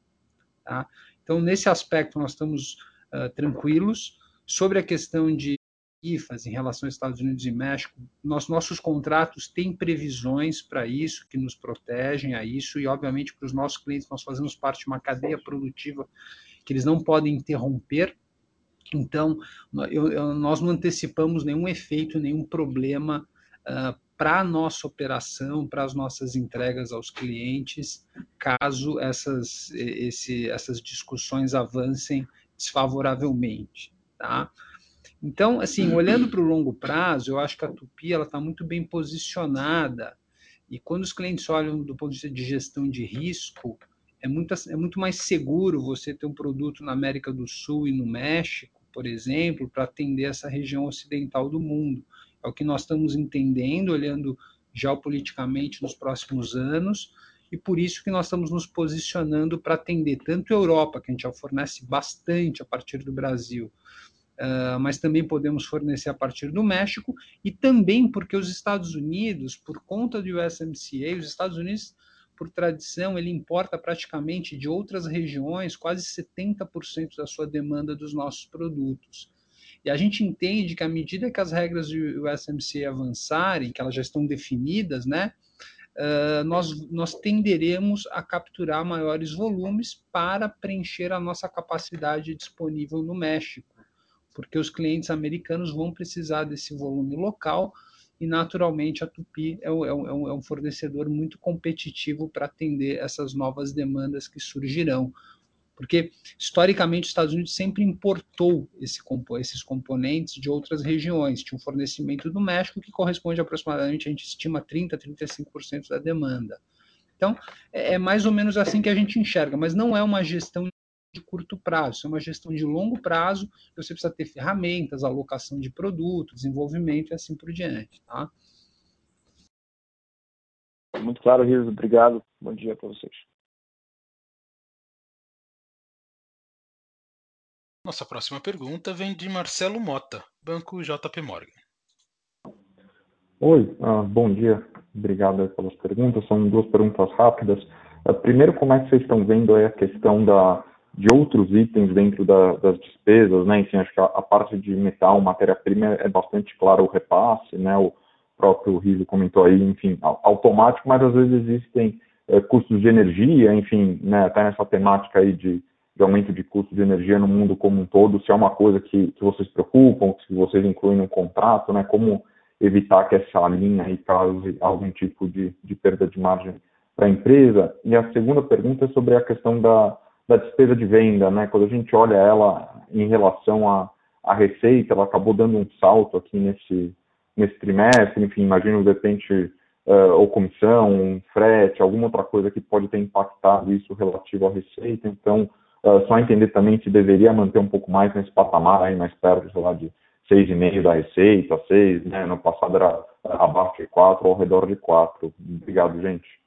Tá? Então, nesse aspecto, nós estamos uh, tranquilos. Sobre a questão de IFAs em relação aos Estados Unidos e México, nós, nossos contratos têm previsões para isso, que nos protegem a isso, e obviamente para os nossos clientes nós fazemos parte de uma cadeia produtiva que eles não podem interromper. Então, eu, eu, nós não antecipamos nenhum efeito, nenhum problema uh, para a nossa operação, para as nossas entregas aos clientes, caso essas, esse, essas discussões avancem desfavoravelmente. Tá? Então, assim, uhum. olhando para o longo prazo, eu acho que a Tupi está muito bem posicionada. E quando os clientes olham do ponto de vista de gestão de risco, é muito, é muito mais seguro você ter um produto na América do Sul e no México, por exemplo, para atender essa região ocidental do mundo. É o que nós estamos entendendo, olhando geopoliticamente nos próximos anos, e por isso que nós estamos nos posicionando para atender tanto a Europa, que a gente já fornece bastante a partir do Brasil, Uh, mas também podemos fornecer a partir do México, e também porque os Estados Unidos, por conta do USMCA, os Estados Unidos, por tradição, ele importa praticamente de outras regiões quase 70% da sua demanda dos nossos produtos. E a gente entende que à medida que as regras do USMCA avançarem, que elas já estão definidas, né, uh, nós, nós tenderemos a capturar maiores volumes para preencher a nossa capacidade disponível no México porque os clientes americanos vão precisar desse volume local e, naturalmente, a Tupi é, é, um, é um fornecedor muito competitivo para atender essas novas demandas que surgirão. Porque, historicamente, os Estados Unidos sempre importou esse, esses componentes de outras regiões. Tinha um fornecimento do México que corresponde aproximadamente, a gente estima, 30%, 35% da demanda. Então, é, é mais ou menos assim que a gente enxerga, mas não é uma gestão de curto prazo, é uma gestão de longo prazo, você precisa ter ferramentas, alocação de produto, desenvolvimento e assim por diante, tá? Muito claro, Rios, obrigado, bom dia para vocês. Nossa próxima pergunta vem de Marcelo Mota, Banco JP Morgan. Oi, uh, bom dia. Obrigado pelas perguntas. São duas perguntas rápidas. Uh, primeiro, como é que vocês estão vendo a questão da, de outros itens dentro da, das despesas, né? Enfim, acho que a, a parte de metal, matéria-prima é bastante claro o repasse, né? O próprio Riso comentou aí, enfim, automático, mas às vezes existem é, custos de energia, enfim, né? Até nessa temática aí de, de aumento de custo de energia no mundo como um todo, se é uma coisa que, que vocês preocupam, se vocês incluem no contrato, né? Como evitar que essa linha aí cause algum tipo de, de perda de margem para a empresa. E a segunda pergunta é sobre a questão da da despesa de venda, né? Quando a gente olha ela em relação à, à receita, ela acabou dando um salto aqui nesse, nesse trimestre, enfim, imagino de repente uh, ou comissão, um frete, alguma outra coisa que pode ter impactado isso relativo à receita, então uh, só entender também se deveria manter um pouco mais nesse patamar aí, mais perto, sei lá, de 6,5 da receita, 6, né, no passado era abaixo de 4, ao redor de 4. Obrigado, gente.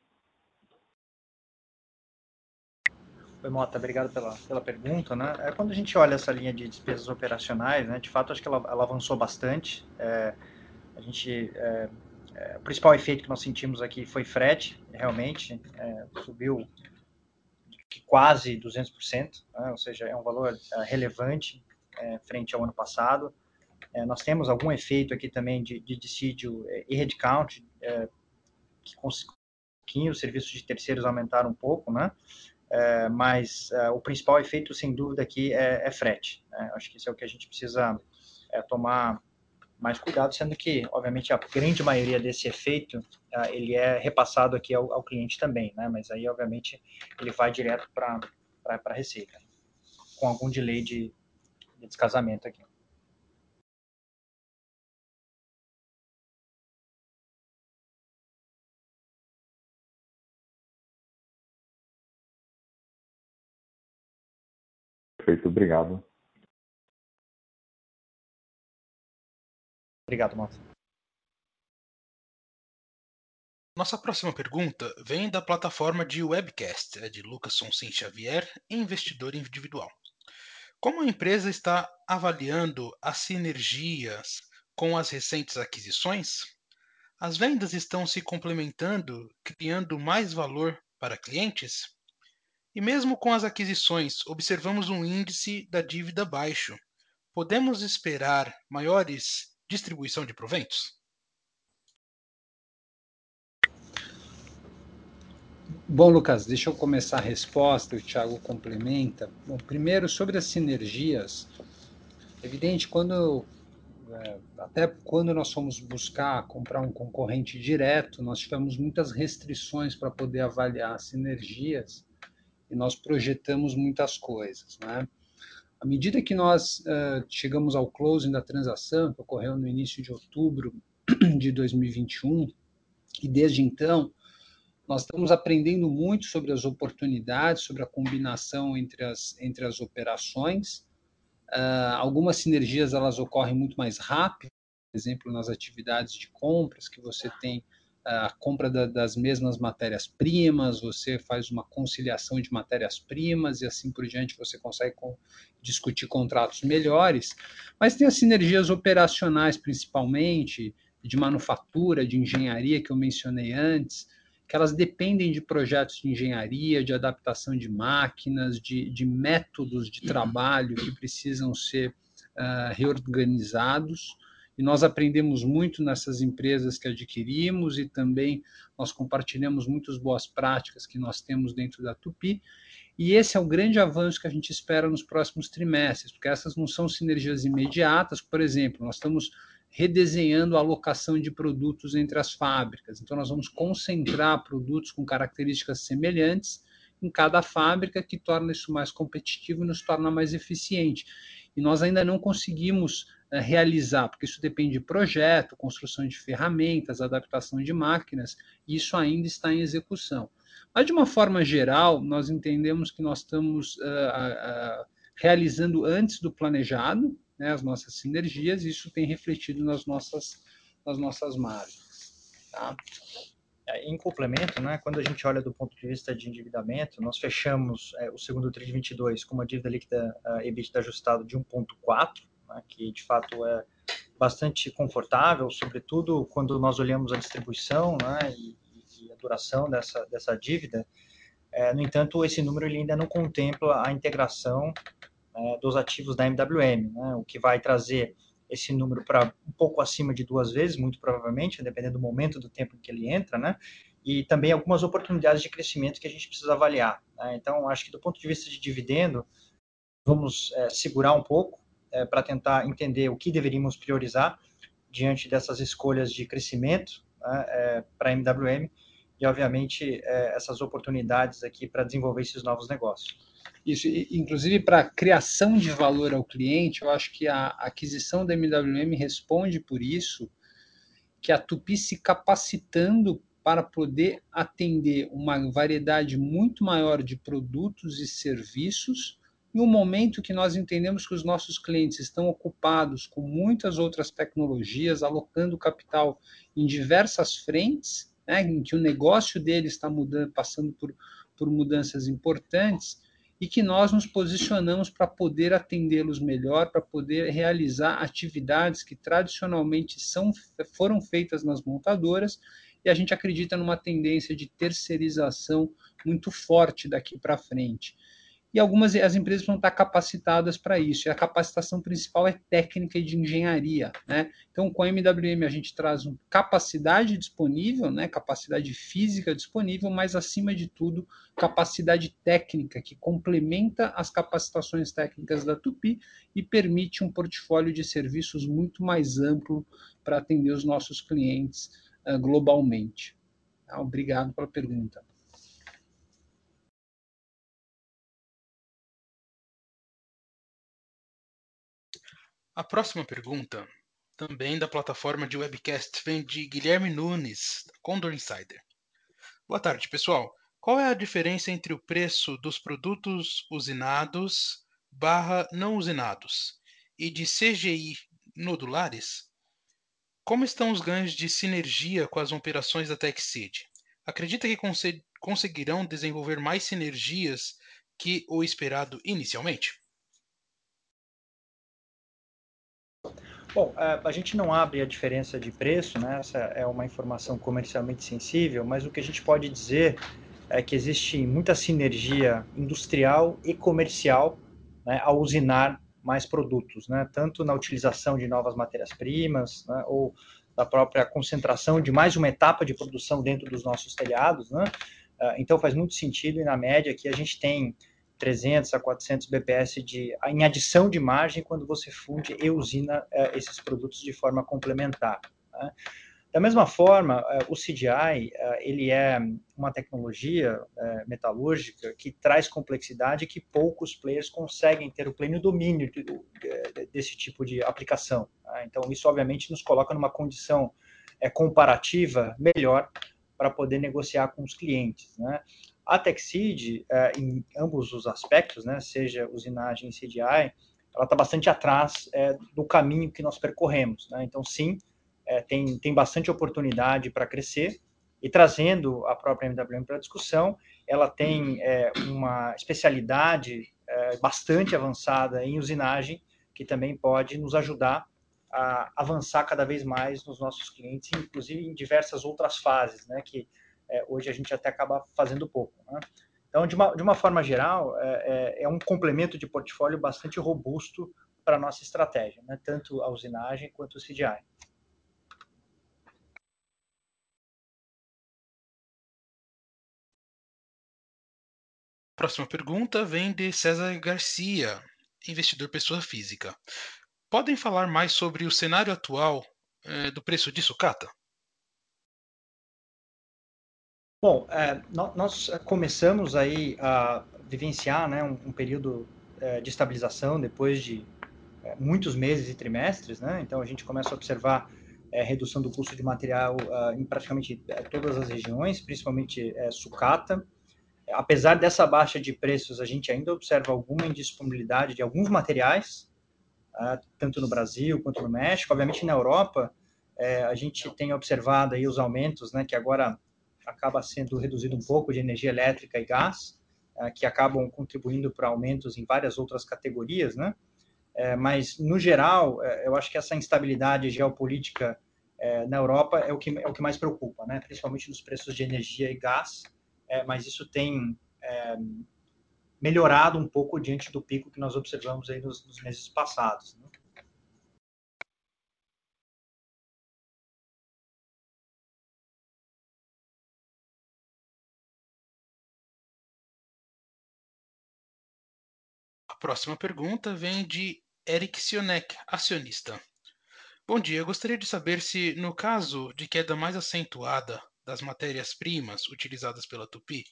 Oi, Mota, obrigado pela, pela pergunta. Né? É, quando a gente olha essa linha de despesas operacionais, né, de fato, acho que ela, ela avançou bastante. É, a gente, é, é, o principal efeito que nós sentimos aqui foi frete, realmente, é, subiu quase 200%, né, ou seja, é um valor é, relevante é, frente ao ano passado. É, nós temos algum efeito aqui também de, de dissídio e headcount, que com os serviços de terceiros aumentaram um pouco, né? É, mas é, o principal efeito, sem dúvida, aqui é, é frete. Né? Acho que isso é o que a gente precisa tomar mais cuidado, sendo que, obviamente, a grande maioria desse efeito é, ele é repassado aqui ao, ao, cliente também, né? Mas aí, obviamente, ele vai direto para a receita, com algum delay de, de descasamento aqui. Perfeito, obrigado. Obrigado, Márcio. Nossa próxima pergunta vem da plataforma de webcast, é de Lucas Sonsin Xavier, investidor individual. Como a empresa está avaliando as sinergias com as recentes aquisições? As vendas estão se complementando, criando mais valor para clientes? E mesmo com as aquisições, observamos um índice da dívida baixo. Podemos esperar maiores distribuição de proventos? Bom, Lucas, deixa eu começar a resposta, o Thiago complementa. Bom, primeiro, sobre as sinergias, evidente, quando é, até quando nós fomos buscar comprar um concorrente direto, nós tivemos muitas restrições para poder avaliar sinergias e nós projetamos muitas coisas, né? À medida que nós uh, chegamos ao closing da transação, que ocorreu no início de outubro (clears throat) de 2021, e desde então, nós estamos aprendendo muito sobre as oportunidades, sobre a combinação entre as, entre as operações. Uh, algumas sinergias elas ocorrem muito mais rápido, por exemplo, nas atividades de compras, que você tem a compra da, das mesmas matérias-primas, você faz uma conciliação de matérias-primas e assim por diante você consegue com, discutir contratos melhores, mas tem as sinergias operacionais principalmente, de manufatura, de engenharia que eu mencionei antes, que elas dependem de projetos de engenharia, de adaptação de máquinas, de, de métodos de trabalho que precisam ser uh, reorganizados e nós aprendemos muito nessas empresas que adquirimos e também nós compartilhamos muitas boas práticas que nós temos dentro da Tupi. E esse é o grande avanço que a gente espera nos próximos trimestres, porque essas não são sinergias imediatas. Por exemplo, nós estamos redesenhando a alocação de produtos entre as fábricas. Então, nós vamos concentrar produtos com características semelhantes em cada fábrica, que torna isso mais competitivo e nos torna mais eficiente. E nós ainda não conseguimos realizar, porque isso depende de projeto, construção de ferramentas, adaptação de máquinas, e isso ainda está em execução. Mas, de uma forma geral, nós entendemos que nós estamos uh, uh, realizando antes do planejado né, as nossas sinergias, e isso tem refletido nas nossas, nas nossas margens. Tá? É, em complemento, né, quando a gente olha do ponto de vista de endividamento, nós fechamos é, o segundo TRI de 22 com uma dívida líquida uh, EBITDA ajustado de 1,4, né, que de fato é bastante confortável, sobretudo quando nós olhamos a distribuição né, e, e, a duração dessa, dessa dívida. É, no entanto, esse número ele ainda não contempla a integração é, dos ativos da MWM, né, o que vai trazer esse número para um pouco acima de duas vezes, muito provavelmente, dependendo do momento do tempo em que ele entra, né? E também algumas oportunidades de crescimento que a gente precisa avaliar. Né? Então, acho que do ponto de vista de dividendo, vamos é, segurar um pouco, é, para tentar entender o que deveríamos priorizar diante dessas escolhas de crescimento né, é, para a MWM e, obviamente, é, essas oportunidades aqui para desenvolver esses novos negócios. Isso, inclusive para criação de valor ao cliente, eu acho que a aquisição da MWM responde por isso, que a Tupi se capacitando para poder atender uma variedade muito maior de produtos e serviços em um momento que nós entendemos que os nossos clientes estão ocupados com muitas outras tecnologias, alocando capital em diversas frentes, né, em que o negócio deles está mudando, passando por, por mudanças importantes, e que nós nos posicionamos para poder atendê-los melhor, para poder realizar atividades que tradicionalmente são, foram feitas nas montadoras, e a gente acredita numa tendência de terceirização muito forte daqui para frente e algumas as empresas vão estar capacitadas para isso. E a capacitação principal é técnica e de engenharia, né? Então, com a MWM a gente traz capacidade disponível, né? Capacidade física disponível, mas acima de tudo, capacidade técnica que complementa as capacitações técnicas da Tupi e permite um portfólio de serviços muito mais amplo para atender os nossos clientes uh, globalmente. Tá? Obrigado pela pergunta. A próxima pergunta, também da plataforma de webcast, vem de Guilherme Nunes, Condor Insider. Boa tarde, pessoal. Qual é a diferença entre o preço dos produtos usinados barra não usinados e de CGI nodulares? Como estão os ganhos de sinergia com as operações da TechSeed? Acredita que conseguirão desenvolver mais sinergias que o esperado inicialmente? Bom, a gente não abre a diferença de preço, né? essa é uma informação comercialmente sensível, mas o que a gente pode dizer é que existe muita sinergia industrial e comercial né, ao usinar mais produtos, né? tanto na utilização de novas matérias-primas, né, ou da própria concentração de mais uma etapa de produção dentro dos nossos telhados. Né? Ah, então faz muito sentido e na média que a gente tem 300 a 400 bps de, em adição de margem quando você funde e usina é, esses produtos de forma complementar. Né? Da mesma forma, é, o CDI é, ele é uma tecnologia metalúrgica que traz complexidade que poucos players conseguem ter o pleno domínio de, de, desse tipo de aplicação. Né? Então, isso obviamente nos coloca numa condição comparativa melhor para poder negociar com os clientes. Né? A TechSeed, é, em ambos os aspectos, né, seja usinagem e CDI, ela está bastante atrás é, do caminho que nós percorremos. Né? Então, sim, é, tem, tem bastante oportunidade para crescer, e trazendo a própria MWM para discussão, ela tem uma especialidade bastante avançada em usinagem, que também pode nos ajudar a avançar cada vez mais nos nossos clientes, inclusive em diversas outras fases, né, que é, hoje a gente até acaba fazendo pouco. Né? Então, de uma, de uma forma geral, é, é, é um complemento de portfólio bastante robusto para a nossa estratégia, né? tanto a usinagem quanto o CDI. Próxima pergunta vem de César Garcia, investidor pessoa física. Podem falar mais sobre o cenário atual é, do preço de sucata? Bom, é, nós começamos aí a vivenciar né, um, um período é, de estabilização depois de é, muitos meses e trimestres, né? Então a gente começa a observar é, redução do custo de material uh, em praticamente é, todas as regiões, principalmente é, sucata. Apesar dessa baixa de preços, a gente ainda observa alguma indisponibilidade de alguns materiais, uh, tanto no Brasil quanto no México. Obviamente na Europa, a gente tem observado aí os aumentos, né? Que agora acaba sendo reduzido um pouco de energia elétrica e gás, é, que acabam contribuindo para aumentos em várias outras categorias, né? É, mas, no geral, é, eu acho que essa instabilidade geopolítica na Europa é o que, é o que mais preocupa, né? principalmente nos preços de energia e gás, mas isso tem melhorado um pouco diante do pico que nós observamos aí nos, meses passados. Né? Próxima pergunta vem de Eric Sionek, acionista. Bom dia, eu gostaria de saber se, no caso de queda mais acentuada das matérias-primas utilizadas pela Tupi,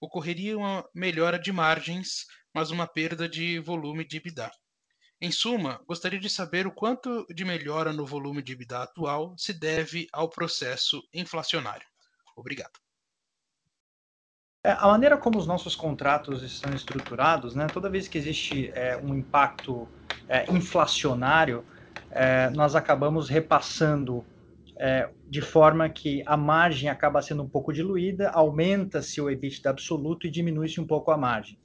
ocorreria uma melhora de margens, mas uma perda de volume de EBITDA. Em suma, gostaria de saber o quanto de melhora no volume de EBITDA atual se deve ao processo inflacionário. Obrigado. É, a maneira como os nossos contratos estão estruturados, né, toda vez que existe é, um impacto é, inflacionário, é, nós acabamos repassando é, de forma que a margem acaba sendo um pouco diluída, aumenta-se o EBITDA absoluto e diminui-se um pouco a margem.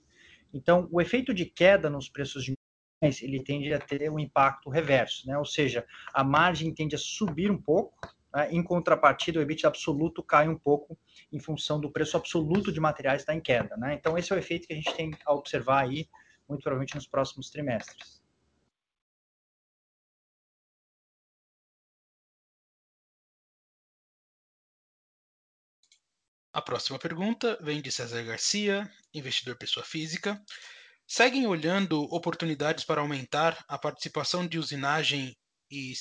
Então, o efeito de queda nos preços de ele tende a ter um impacto reverso, né? ou seja, a margem tende a subir um pouco, né? em contrapartida, o EBIT absoluto cai um pouco em função do preço absoluto de materiais estar em queda. Né? Então, esse é o efeito que a gente tem a observar aí, muito provavelmente nos próximos trimestres. A próxima pergunta vem de César Garcia, investidor pessoa física. Seguem olhando oportunidades para aumentar a participação de usinagem e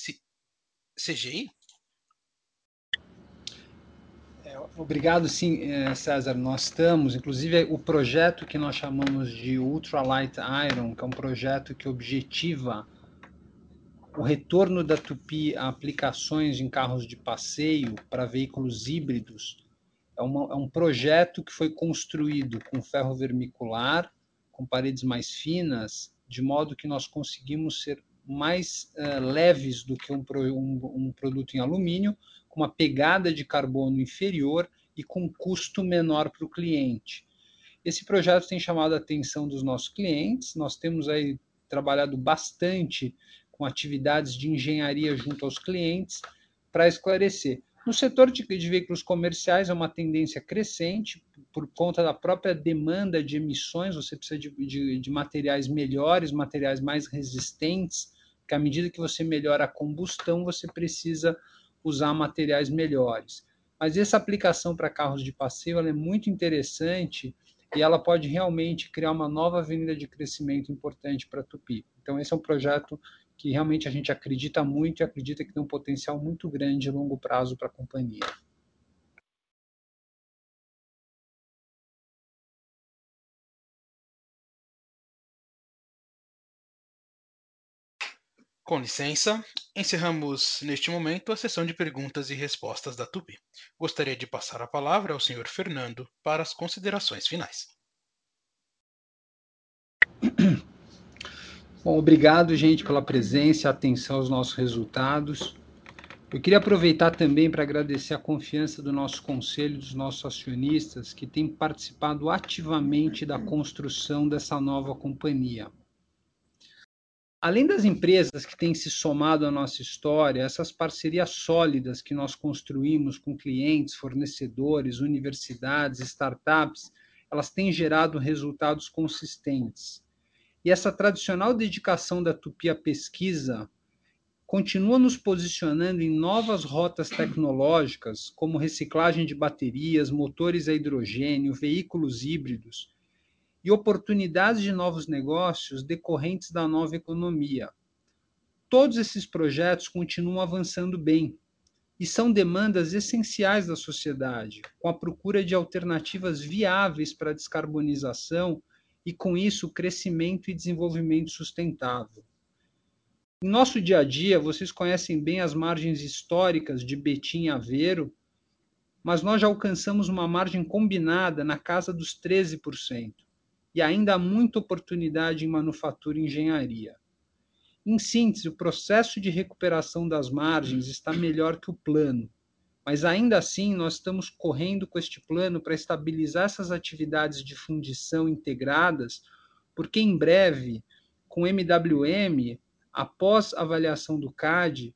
CGI? É, obrigado, sim, é, César. Nós estamos, inclusive, o projeto que nós chamamos de Ultralight Iron, que é um projeto que objetiva o retorno da Tupi a aplicações em carros de passeio para veículos híbridos é, uma, é um projeto que foi construído com ferro vermicular, com paredes mais finas, de modo que nós conseguimos ser mais uh, leves do que um, um, um, produto em alumínio, com uma pegada de carbono inferior e com custo menor para o cliente. Esse projeto tem chamado a atenção dos nossos clientes, nós temos aí trabalhado bastante com atividades de engenharia junto aos clientes para esclarecer. No setor de, de, veículos comerciais é uma tendência crescente por conta da própria demanda de emissões. Você precisa de, de, de materiais melhores, materiais mais resistentes, que à medida que você melhora a combustão, você precisa usar materiais melhores. Mas essa aplicação para carros de passeio é muito interessante e ela pode realmente criar uma nova avenida de crescimento importante para Tupi. Então, esse é um projeto que realmente a gente acredita muito e acredita que tem um potencial muito grande a longo prazo para a companhia. Com licença, encerramos neste momento a sessão de perguntas e respostas da Tupi. Gostaria de passar a palavra ao Sr. Fernando para as considerações finais. (clears throat) Bom, obrigado, gente, pela presença e atenção aos nossos resultados. Eu queria aproveitar também para agradecer a confiança do nosso conselho, dos nossos acionistas, que têm participado ativamente da construção dessa nova companhia. Além das empresas que têm se somado à nossa história, essas parcerias sólidas que nós construímos com clientes, fornecedores, universidades, startups, elas têm gerado resultados consistentes. E essa tradicional dedicação da Tupi à pesquisa continua nos posicionando em novas rotas tecnológicas, como reciclagem de baterias, motores a hidrogênio, veículos híbridos e oportunidades de novos negócios decorrentes da nova economia. Todos esses projetos continuam avançando bem e são demandas essenciais da sociedade, com a procura de alternativas viáveis para a descarbonização e, com isso, crescimento e desenvolvimento sustentável. Em nosso dia a dia, vocês conhecem bem as margens históricas de Betim e Aveiro, mas nós já alcançamos uma margem combinada na casa dos 13%, e ainda há muita oportunidade em manufatura e engenharia. Em síntese, o processo de recuperação das margens está melhor que o plano, mas ainda assim, nós estamos correndo com este plano para estabilizar essas atividades de fundição integradas, porque em breve, com MWM, após avaliação do CAD,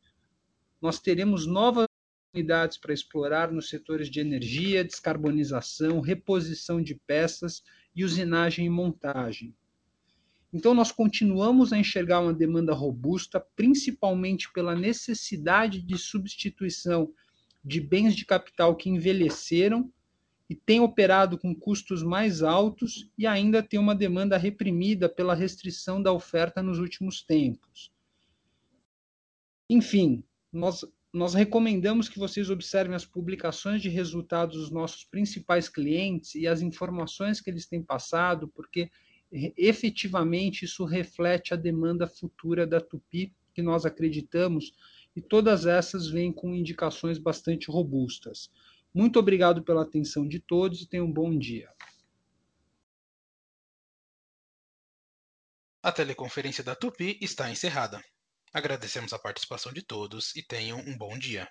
nós teremos novas oportunidades para explorar nos setores de energia, descarbonização, reposição de peças e usinagem e montagem. Então, nós continuamos a enxergar uma demanda robusta, principalmente pela necessidade de substituição de bens de capital que envelheceram e têm operado com custos mais altos e ainda tem uma demanda reprimida pela restrição da oferta nos últimos tempos. Enfim, nós, nós recomendamos que vocês observem as publicações de resultados dos nossos principais clientes e as informações que eles têm passado, porque efetivamente isso reflete a demanda futura da Tupi, que nós acreditamos e todas essas vêm com indicações bastante robustas. Muito obrigado pela atenção de todos e tenham um bom dia. A teleconferência da Tupi está encerrada. Agradecemos a participação de todos e tenham um bom dia.